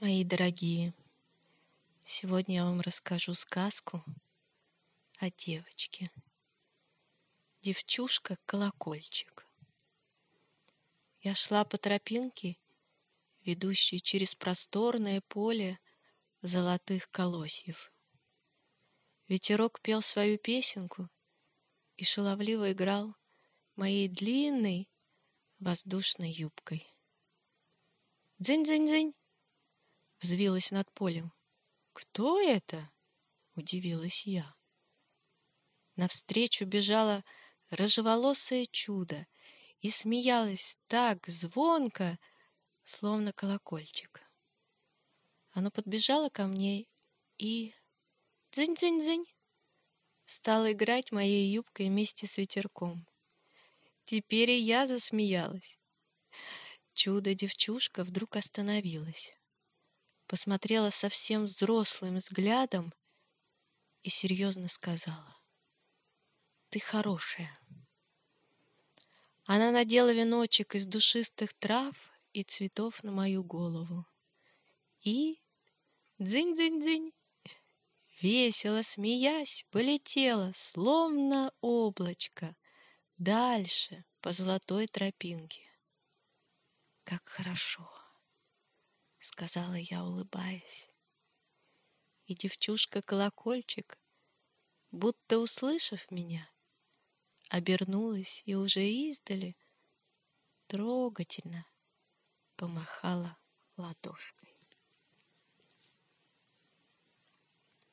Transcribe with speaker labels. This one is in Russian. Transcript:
Speaker 1: Мои дорогие, сегодня я вам расскажу сказку о девочке. Девчушка-колокольчик. Я шла по тропинке, ведущей через просторное поле золотых колосьев. Ветерок пел свою песенку и шаловливо играл моей длинной воздушной юбкой. «Дзынь-дзынь-дзынь!» Взвилась над полем. «Кто это?» — удивилась я. Навстречу бежало рыжеволосое чудо и смеялось так звонко, словно колокольчик. Оно подбежало ко мне и... Дзынь-дзынь-дзынь! Стало играть моей юбкой вместе с ветерком. Теперь и я засмеялась. Чудо-девчушка вдруг остановилась посмотрела совсем взрослым взглядом и серьезно сказала, «Ты хорошая». Она надела веночек из душистых трав и цветов на мою голову. И дзынь-дзынь-дзынь, весело смеясь, полетела, словно облачко, дальше по золотой тропинке. Как хорошо! Сказала я, улыбаясь. И девчушка-колокольчик, будто услышав меня, обернулась и уже издали трогательно помахала ладошкой.